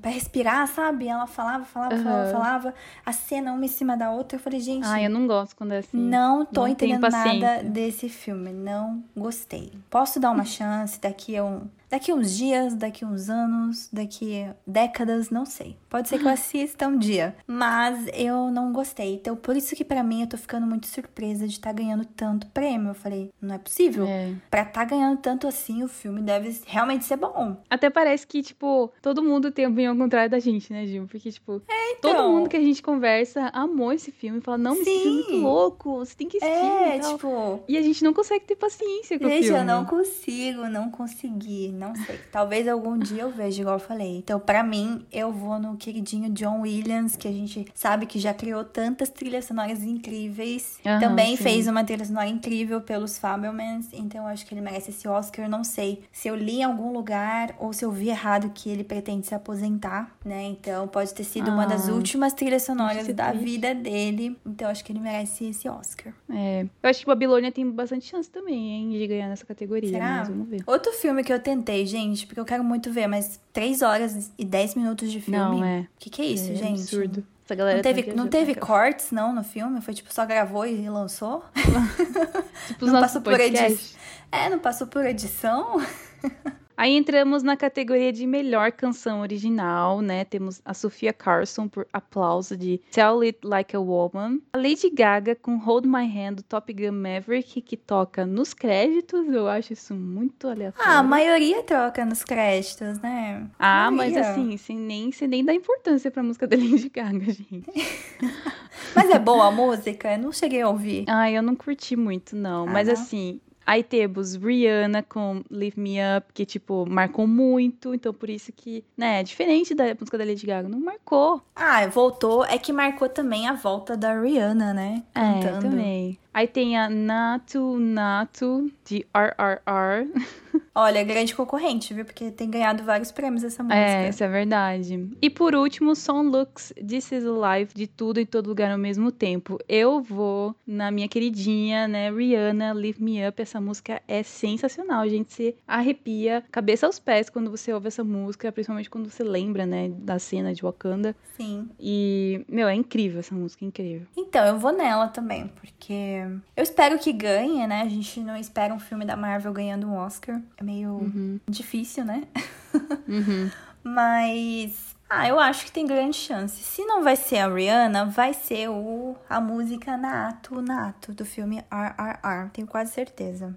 pra respirar, sabe? Ela falava, falava, uhum. falava, falava, a cena uma em cima da outra, eu falei, gente, ah, eu não gosto quando é assim. Não tô não entendendo nada desse filme. Não gostei. Posso dar uma chance daqui a um Daqui uns dias, daqui uns anos, daqui décadas, não sei. Pode ser que eu assista um dia, mas eu não gostei. Então, por isso que para mim eu tô ficando muito surpresa de estar tá ganhando tanto prêmio. Eu falei, não é possível. É. Pra estar tá ganhando tanto assim, o filme deve realmente ser bom. Até parece que, tipo, todo mundo tem opinião contrária da gente, né, Gil? Porque, tipo, é, então... todo mundo que a gente conversa amou esse filme. Fala, não, esse filme é muito louco, você tem que assistir. É, e tipo. E a gente não consegue ter paciência com o filme. eu não consigo, não consegui não sei. Talvez algum dia eu veja, igual eu falei. Então, para mim, eu vou no queridinho John Williams, que a gente sabe que já criou tantas trilhas sonoras incríveis. Uhum, Também sim. fez uma trilha sonora incrível pelos Fabelmans. Então, eu acho que ele merece esse Oscar. Eu não sei se eu li em algum lugar ou se eu vi errado que ele pretende se aposentar, né? Então, pode ter sido ah, uma das ah, últimas trilhas sonoras da triste. vida dele. Então, eu acho que ele merece esse Oscar. É. Eu acho que Babilônia tem bastante chance também, hein, de ganhar nessa categoria. Será? Mas vamos ver. Outro filme que eu tentei gente, porque eu quero muito ver, mas 3 horas e 10 minutos de filme. Não, é. O que, que é isso, é gente? Absurdo. Essa galera não teve, não teve cortes, não, no filme? Foi tipo, só gravou e lançou? tipo, não passou por edição. É, não passou por edição? Aí entramos na categoria de melhor canção original, né? Temos a Sofia Carson por Aplauso de Tell It Like a Woman, a Lady Gaga com Hold My Hand do Top Gun Maverick que toca nos créditos. Eu acho isso muito aleatório. Ah, a maioria troca nos créditos, né? Ah, mas assim, sem nem, sem nem dar importância pra música da Lady Gaga, gente. mas é boa a música? Eu não cheguei a ouvir. Ah, eu não curti muito, não. Ah, mas não? assim, Aí temos Rihanna com Lift Me Up, que, tipo, marcou muito. Então, por isso que, né, é diferente da música da Lady Gaga. Não marcou. Ah, voltou. É que marcou também a volta da Rihanna, né? É, Cantando. É, também. Aí tem a Natu Natu, de RRR. Olha, grande concorrente, viu? Porque tem ganhado vários prêmios essa música. É, isso é verdade. E por último, Song Looks This Is Life, de tudo e todo lugar ao mesmo tempo. Eu vou na minha queridinha, né, Rihanna, Lift Me Up. Essa música é sensacional, gente. Se arrepia, cabeça aos pés quando você ouve essa música, principalmente quando você lembra, né, da cena de Wakanda. Sim. E, meu, é incrível essa música, incrível. Então, eu vou nela também, porque eu espero que ganhe, né? A gente não espera um filme da Marvel ganhando um Oscar. É meio uhum. difícil, né? Uhum. Mas. Ah, eu acho que tem grande chance. Se não vai ser a Rihanna, vai ser o, a música Nato Nato do filme RRR. Tenho quase certeza.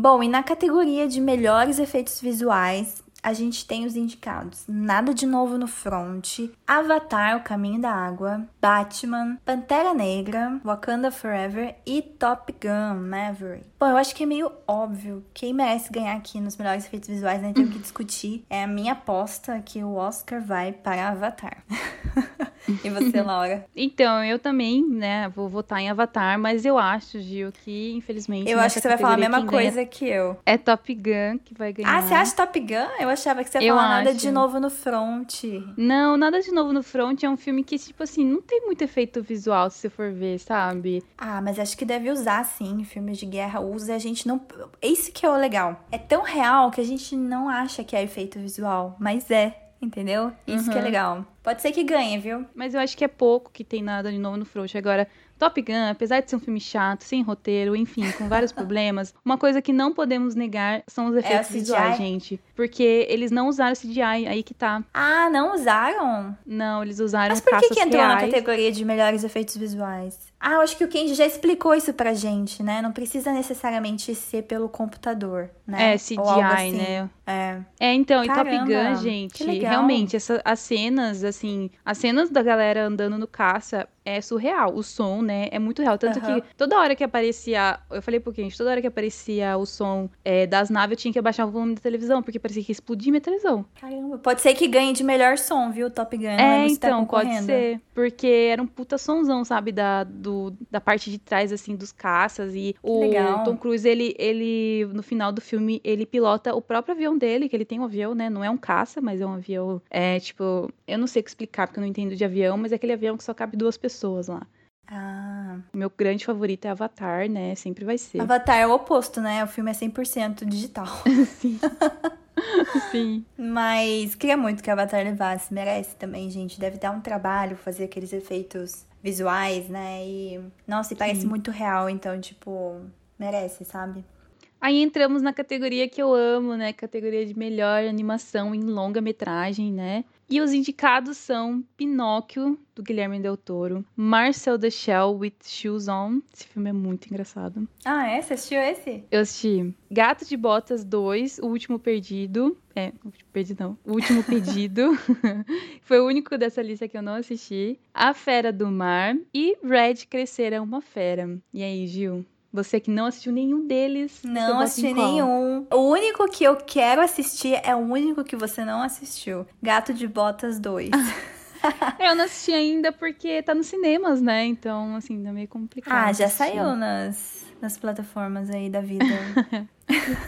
Bom, e na categoria de melhores efeitos visuais, a gente tem os indicados Nada de Novo no Front, Avatar, O Caminho da Água, Batman, Pantera Negra, Wakanda Forever e Top Gun Maverick. Bom, eu acho que é meio óbvio quem merece ganhar aqui nos melhores efeitos visuais, né? Tem o que discutir. É a minha aposta que o Oscar vai para Avatar. e você, Laura? Então, eu também, né, vou votar em Avatar, mas eu acho, Gil, que infelizmente. Eu acho que você vai falar a mesma coisa que eu. É Top Gun que vai ganhar. Ah, você acha Top Gun? Eu achava que você ia falar nada de novo no front. Não, nada de novo no front é um filme que, tipo assim, não tem muito efeito visual, se você for ver, sabe? Ah, mas acho que deve usar, sim. Filmes de guerra usa e a gente não. Esse que é o legal. É tão real que a gente não acha que é efeito visual, mas é. Entendeu? Isso uhum. que é uhum. legal. Pode ser que ganhe, viu? Mas eu acho que é pouco que tem nada de novo no front. Agora, Top Gun, apesar de ser um filme chato, sem roteiro, enfim, com vários problemas, uma coisa que não podemos negar são os É efeitos o visuais, gente. Porque eles não usaram CGI, aí que tá. Ah, não usaram? Não, eles usaram Mas por que, que entrou na reais. categoria de melhores efeitos visuais? Ah, eu acho que o Kenji já explicou isso pra gente, né? Não precisa necessariamente ser pelo computador, né? É, CGI, assim. né? É. É, então, e Top Caramba, Gun, gente, realmente, essa, as cenas, assim, as cenas da galera andando no caça é surreal. O som, né, é muito real. Tanto Aham. que toda hora que aparecia, eu falei pro gente, toda hora que aparecia o som é, das naves, eu tinha que abaixar o volume da televisão, porque parecia que ia explodir minha televisão. Caramba, pode ser que ganhe de melhor som, viu, Top Gun? É, lembro se tá então, pode ser. Porque era um puta sonzão, sabe, da, do, da parte de trás, assim, dos caças. E o legal. Tom Cruise, ele, ele, no final do filme, ele pilota o próprio avião dele, que ele tem um avião, né? Não é um caça, mas é um avião, é, tipo... Eu não sei explicar, porque eu não entendo de avião, mas é aquele avião que só cabe duas pessoas lá. Ah, meu grande favorito é Avatar, né? Sempre vai ser. Avatar é o oposto, né? O filme é 100% digital. Sim. Sim. Mas queria muito que Avatar levasse. Merece também, gente. Deve dar um trabalho fazer aqueles efeitos visuais, né? E, nossa, e parece Sim. muito real. Então, tipo, merece, sabe? Aí entramos na categoria que eu amo, né? Categoria de melhor animação em longa-metragem, né? E os indicados são Pinóquio, do Guilherme Del Toro, Marcel the Shell with Shoes On. Esse filme é muito engraçado. Ah, é? Você assistiu esse? Eu assisti Gato de Botas 2, O Último Perdido. É, o último perdido não. O Último Pedido. Foi o único dessa lista que eu não assisti. A Fera do Mar e Red Crescer é uma Fera. E aí, Gil? Você que não assistiu nenhum deles. Não assisti nenhum. O único que eu quero assistir é o único que você não assistiu. Gato de Botas 2. Eu não assisti ainda porque tá nos cinemas, né? Então, assim, tá meio complicado. ah, já assistir. saiu nas, nas plataformas aí da vida.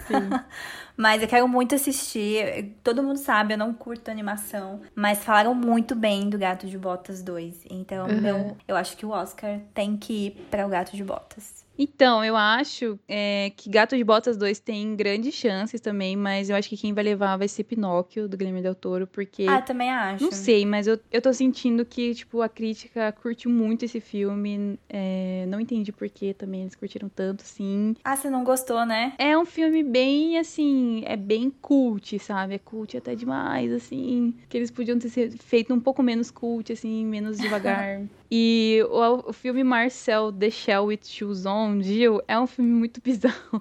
Sim. Mas eu quero muito assistir. Todo mundo sabe, eu não curto animação. Mas falaram muito bem do Gato de Botas 2. Então, Uhum. meu, eu acho que o Oscar tem que ir para o Gato de Botas. Então, eu acho é, que Gato de Botas 2 tem grandes chances também, mas eu acho que quem vai levar vai ser Pinóquio, do Guilherme Del Toro, porque. Ah, também acho. Não sei, mas eu, eu tô sentindo que, tipo, a crítica curtiu muito esse filme. é, não entendi por que também eles curtiram tanto, assim. Ah, você não gostou, né? É um filme bem, assim, é bem cult, sabe? É cult até demais, assim. Que eles podiam ter feito um pouco menos cult, assim, menos devagar. E o, o filme Marcel The Shell with Shoes On, Gil, é um filme muito bizarro.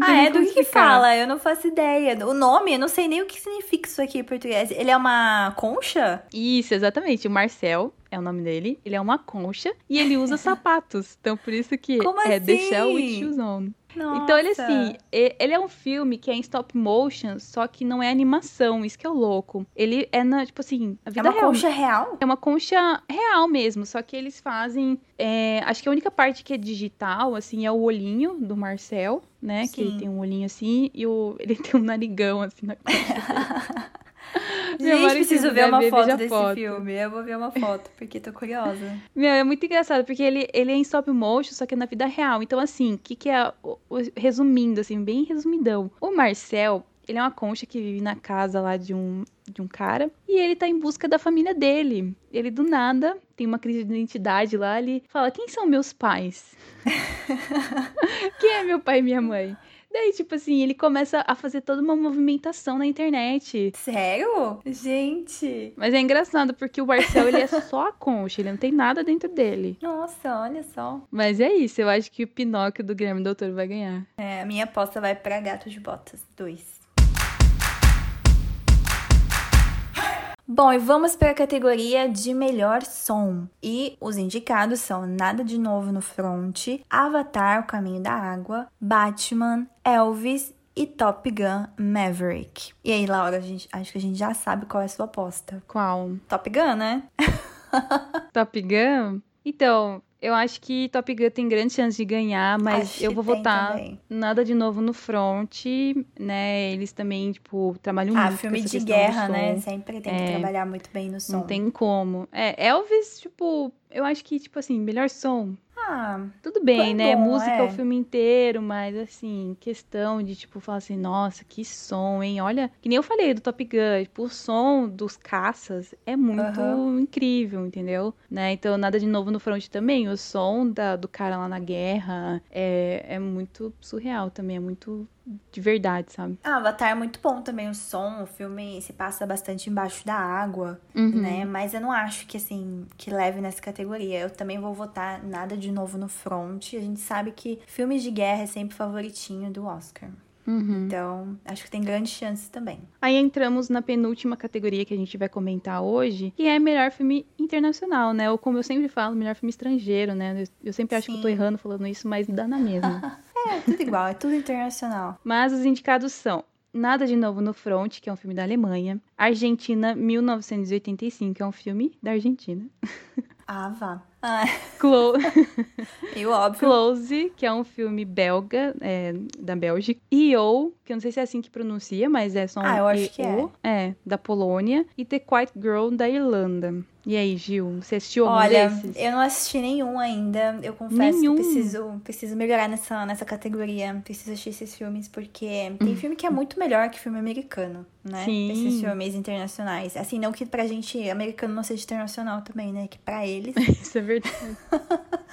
Ah, é do que, que fala? Eu não faço ideia. O nome, eu não sei nem o que significa isso aqui em português. Ele é uma concha? Isso, exatamente. O Marcel é o nome dele. Ele é uma concha e ele usa sapatos. Então, por isso que Como é The assim? Shell with Shoes On. Nossa. Então, ele assim, ele é um filme que é em stop motion, só que não é animação, isso que é o louco. Ele é na, tipo assim, a É vida uma real. concha real? É uma concha real mesmo, só que eles fazem. é, acho que a única parte que é digital, assim, é o olhinho do Marcel, né? Que ele Sim. tem um olhinho assim e o, ele tem um narigão, assim, na concha. Meu Gente, preciso ver uma foto desse foto. filme. Eu vou ver uma foto, porque tô curiosa. Meu, é muito engraçado, porque ele, ele é em stop motion, só que é na vida real. Então, assim, o que, que é. Resumindo, assim, bem resumidão. O Marcel, ele é uma concha que vive na casa lá de um, de um cara. E ele tá em busca da família dele. Ele, do nada, tem uma crise de identidade lá. Ele fala: Quem são meus pais? Quem é meu pai e minha mãe? Daí, tipo assim, ele começa a fazer toda uma movimentação na internet. Sério? Gente. Mas é engraçado, porque o Marcel, ele é só a concha, ele não tem nada dentro dele. Nossa, olha só. Mas é isso, eu acho que o Pinóquio do Guilherme Doutor vai ganhar. É, a minha aposta vai pra Gato de Botas 2. Bom, e vamos para a categoria de melhor som. E os indicados são Nada de Novo no Front, Avatar, O Caminho da Água, Batman, Elvis e Top Gun Maverick. E aí, Laura, a gente, acho que a gente já sabe qual é a sua aposta. Qual? Top Gun, né? Top Gun? Então, eu acho que Top Gun tem grande chance de ganhar, mas Acho eu que vou votar também. nada de novo no front, né? Eles também, tipo, trabalham Ah, muito com filme de guerra, né? Sempre tem que É. trabalhar muito bem no som. Não tem como. É, Elvis, tipo, eu acho que, tipo assim, melhor som. Ah, Tudo bem, né? bom, Música é. o filme inteiro, mas assim, questão de, tipo, falar assim, nossa, que som, hein? Olha, que nem eu falei do Top Gun, tipo, o som dos caças é muito Aham. incrível, entendeu? Né? Então, nada de novo no front também. O som da, do cara lá na guerra é, é muito surreal também, é muito de verdade, sabe? Ah, Avatar é muito bom também, o som, o filme se passa bastante embaixo da água, Uhum. né? Mas eu não acho que, assim, que leve nessa categoria. Eu também vou votar nada de novo no front. A gente sabe que filmes de guerra é sempre favoritinho do Oscar. Uhum. Então, acho que tem grandes chances também. Aí entramos na penúltima categoria que a gente vai comentar hoje, que é melhor filme internacional, né? Ou como eu sempre falo, melhor filme estrangeiro, né? Eu, sempre acho que eu tô Sim. errando falando isso, mas dá na mesma. É, tudo igual, é tudo internacional. mas os indicados são Nada de Novo no Front, que é um filme da Alemanha. Argentina, 1985, que é um filme da Argentina. Ah, vá. Ah, Clo meio óbvio. Close, que é um filme belga, é, da Bélgica. E.O., que eu não sei se é assim que pronuncia, mas é só um Ah, eu acho que E.O., é, da Polônia. E The Quiet Girl, da Irlanda. E aí, Gil, você assistiu algum Olha, desses? eu não assisti nenhum ainda. Eu confesso Nenhum? que eu preciso, preciso melhorar nessa, nessa categoria. Preciso assistir esses filmes, porque tem filme que é muito melhor que filme americano, né? Sim. Esses filmes internacionais. Assim, não que pra gente americano não seja internacional também, né? Que pra eles. Isso é verdade.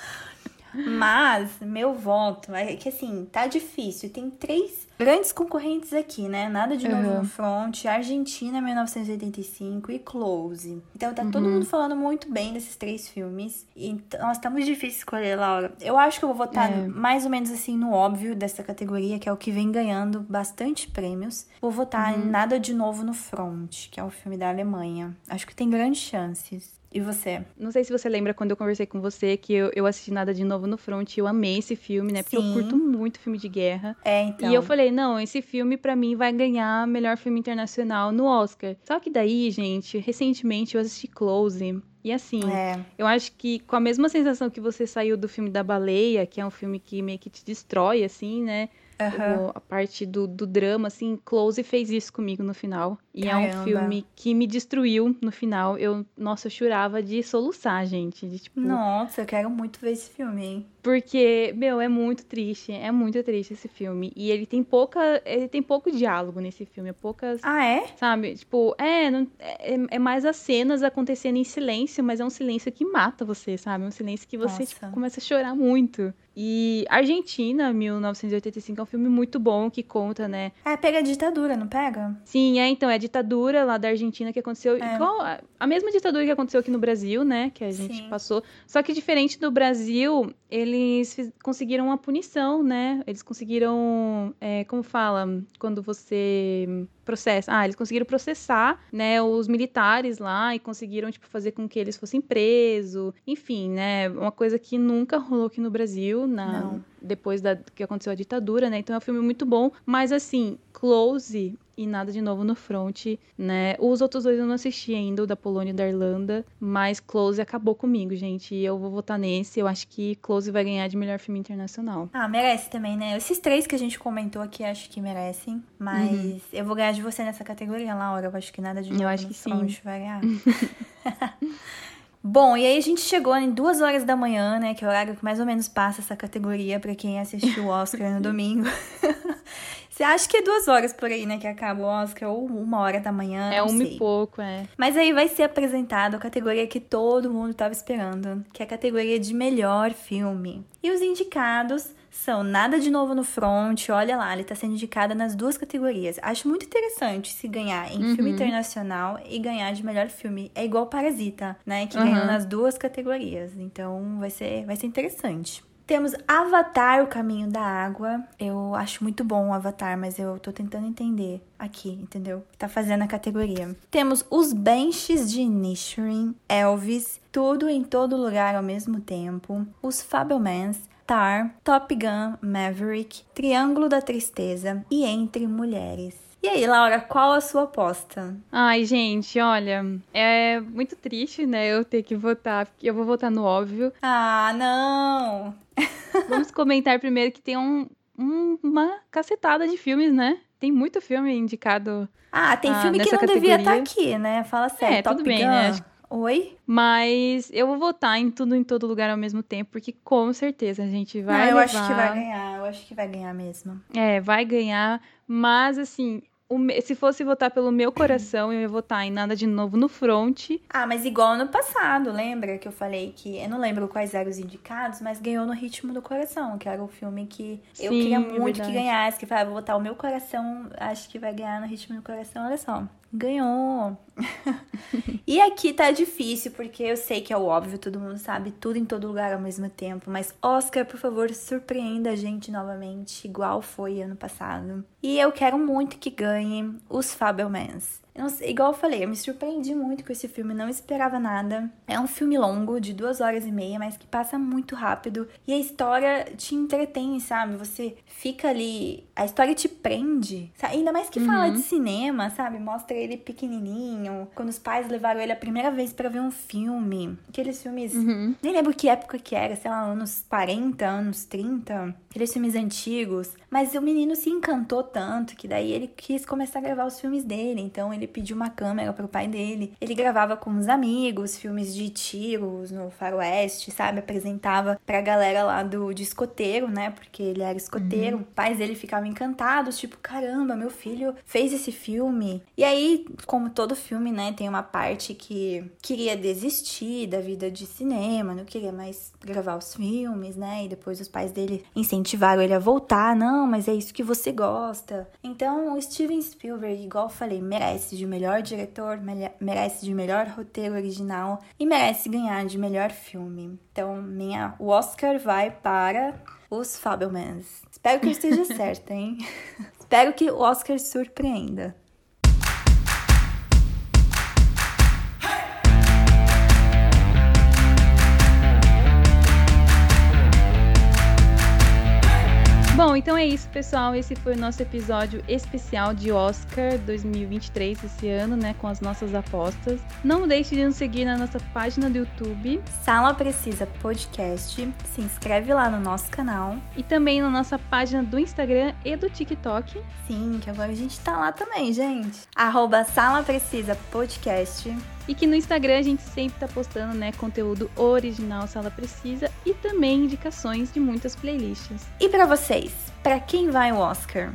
Mas, meu voto é que assim, tá difícil. Tem três grandes concorrentes aqui, né? Nada de novo Uhum. no front, Argentina 1985 e Close. Então tá Uhum. todo mundo falando muito bem desses três filmes. E t- nossa, tá muito difícil escolher, Laura. Eu acho que eu vou votar É. mais ou menos assim no óbvio dessa categoria, que é o que vem ganhando bastante prêmios. Vou votar Uhum. em Nada de Novo no Front, que é o filme da Alemanha. Acho que tem grandes chances. E você? Não sei se você lembra quando eu conversei com você que eu, eu assisti Nada de Novo no Front e eu amei esse filme, né? Porque Sim. eu curto muito filme de guerra. É, então. E eu falei, não, esse filme pra mim vai ganhar melhor filme internacional no Oscar. Só que daí, gente, recentemente eu assisti Close. E assim, É. eu acho que com a mesma sensação que você saiu do filme da baleia, que é um filme que meio que te destrói, assim, né? Aham. O- a parte do, do drama, assim, Close fez isso comigo no final. E é um Caramba. filme que me destruiu no final. Eu, nossa, eu chorava de soluçar, gente. De, tipo, Nossa, eu quero muito ver esse filme, hein? Porque, meu, é muito triste, é muito triste esse filme. E ele tem pouca, ele tem pouco diálogo nesse filme, é poucas, Ah, é? sabe? Tipo, é, não- é, é mais as cenas acontecendo em silêncio, mas é um silêncio que mata você, sabe? É um silêncio que você tipo, começa a chorar muito. E Argentina, 1985, é um filme muito bom que conta, né? É, pega a ditadura, não pega? Sim, é então, é a ditadura lá da Argentina que aconteceu, É. igual a, a mesma ditadura que aconteceu aqui no Brasil, né, que a gente Sim. passou. Só que diferente do Brasil, eles fiz- conseguiram uma punição, né? Eles conseguiram, é, como fala, quando você processa, ah, eles conseguiram processar, né, os militares lá e conseguiram tipo fazer com que eles fossem presos, enfim, né, uma coisa que nunca rolou aqui no Brasil, Não. Depois da que aconteceu a ditadura, né? Então é um filme muito bom, mas assim, Close e nada de novo no front, né? Os outros dois eu não assisti ainda, o da Polônia e da Irlanda, mas Close acabou comigo, gente. E eu vou votar nesse. Eu acho que Close vai ganhar de melhor filme internacional. Ah, merece também, né? Esses três que a gente comentou aqui, acho que merecem. Mas eu vou ganhar de você nessa categoria, Laura. Eu acho que nada de Uhum. Eu novo acho no que sim. front vai ganhar. Bom, e aí a gente chegou em duas horas da manhã, né? Que é o horário que mais ou menos passa essa categoria pra quem assistiu o Oscar no domingo. Você acha que é duas horas por aí, né? Que acaba o Oscar, ou uma hora da manhã, é não um sei. e pouco, é. Mas aí vai ser apresentado a categoria que todo mundo estava esperando, que é a categoria de melhor filme. E os indicados são Nada de Novo no Front, olha lá, ele tá sendo indicado nas duas categorias. Acho muito interessante se ganhar em filme internacional e ganhar de melhor filme. É igual Parasita, né, que ganhou Uhum. nas duas categorias. Então vai ser, vai ser interessante. Temos Avatar, O Caminho da Água. Eu acho muito bom o Avatar, mas eu tô tentando entender aqui, entendeu? Tá fazendo a categoria. Temos Os Benches de Nishirin, Elvis, Tudo em Todo Lugar ao Mesmo Tempo, Os Fabelmans, Tar, Top Gun, Maverick, Triângulo da Tristeza e Entre Mulheres. E aí, Laura, qual a sua aposta? Ai, gente, olha, é muito triste, né, eu ter que votar, porque eu vou votar no óbvio. Ah, não! Vamos comentar primeiro que tem um, um- uma cacetada de filmes, né? Tem muito filme indicado Ah, tem Ah, filme que nessa não devia estar categoria. aqui, né? Fala sério. é, Top tudo bem, Gun. né? Oi? Mas eu vou votar em tudo em todo lugar ao mesmo tempo, porque com certeza a gente vai. Não, eu levar... acho que vai ganhar. Eu acho que vai ganhar mesmo. É, vai ganhar. Mas assim, me... se fosse votar pelo meu coração, eu ia votar em Nada de Novo no Front. Ah, mas igual no passado, lembra que eu falei que. Eu não lembro quais eram os indicados, mas ganhou no Ritmo do Coração, que era o filme que eu Sim, queria é muito que ganhasse. Que falava, vou botar o meu coração, acho que vai ganhar no Ritmo do Coração, olha só. Ganhou! e aqui tá difícil, porque eu sei que é o óbvio, todo mundo sabe tudo em todo lugar ao mesmo tempo. Mas Oscar, por favor, surpreenda a gente novamente, igual foi ano passado. E eu quero muito que ganhe os Fabelmans. Eu sei, igual eu falei, eu me surpreendi muito com esse filme, não esperava nada. É um filme longo, de duas horas e meia, mas que passa muito rápido. E a história te entretém, sabe? Você fica ali. A história te prende. sabe? Ainda mais que fala de cinema, sabe? Mostra ele pequenininho. Quando os pais levaram ele a primeira vez pra ver um filme. Aqueles filmes. Nem lembro que época que era, sei lá, anos 40, anos 30. Aqueles filmes antigos. Mas o menino se encantou tanto que daí ele quis começar a gravar os filmes dele. Então ele pediu uma câmera pro pai dele. Ele gravava com os amigos, filmes de tiros no faroeste, sabe? Apresentava pra galera lá do de escoteiro, né? Porque ele era escoteiro. Os pais dele ficavam encantados, tipo, caramba, meu filho fez esse filme. E aí, como todo filme, né, tem uma parte que queria desistir da vida de cinema, não queria mais gravar os filmes, né? E depois os pais dele incentivaram ele a voltar. Não, mas é isso que você gosta. Então, o Steven Spielberg, igual eu falei, merece de melhor diretor, mere- merece de melhor roteiro original e merece ganhar de melhor filme. Então, minha, o Oscar vai para os Fabelmans. Espero que eu esteja certa, hein? Espero que o Oscar surpreenda. Bom, então é isso, pessoal. Esse foi o nosso episódio especial de Oscar 2023 esse ano, né, com as nossas apostas. Não deixe de nos seguir na nossa página do YouTube Sala Precisa Podcast. Se inscreve lá no nosso canal. e também na nossa página do Instagram e do TikTok. Sim, que agora a gente tá lá também, gente. Arroba Sala Precisa Podcast. E que no Instagram a gente sempre tá postando, né, conteúdo original Sala Precisa e também indicações de muitas playlists. E pra vocês, pra quem vai o Oscar?